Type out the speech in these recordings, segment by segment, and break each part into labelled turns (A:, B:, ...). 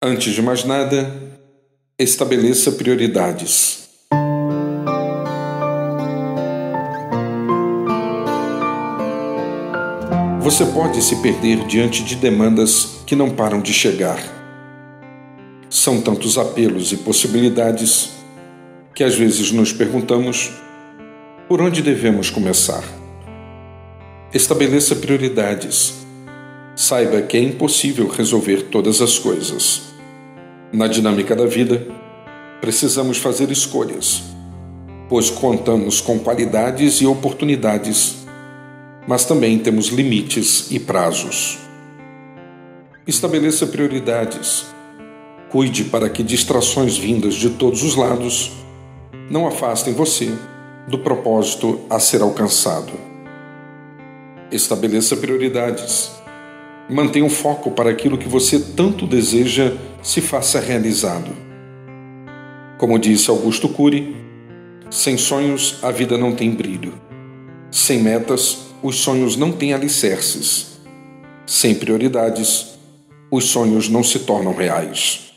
A: Antes de mais nada, estabeleça prioridades. Você pode se perder diante de demandas que não param de chegar. São tantos apelos e possibilidades que às vezes nos perguntamos por onde devemos começar. Estabeleça prioridades. Saiba que é impossível resolver todas as coisas. Na dinâmica da vida, precisamos fazer escolhas, pois contamos com qualidades e oportunidades, mas também temos limites e prazos. Estabeleça prioridades. Cuide para que distrações vindas de todos os lados não afastem você do propósito a ser alcançado. Estabeleça prioridades Mantenha o foco para aquilo que você tanto deseja se faça realizado. Como disse Augusto Cury, sem sonhos a vida não tem brilho. Sem metas, os sonhos não têm alicerces. Sem prioridades, os sonhos não se tornam reais.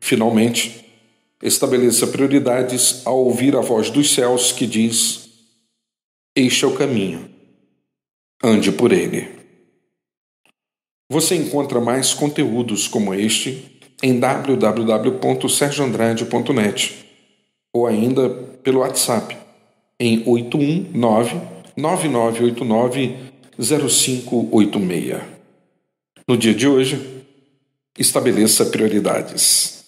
A: Finalmente, estabeleça prioridades ao ouvir a voz dos céus que diz: Este é o caminho, ande por ele. Você encontra mais conteúdos como este em www.sergioandrade.net ou ainda pelo WhatsApp em 819 9989 0586. No dia de hoje, estabeleça prioridades.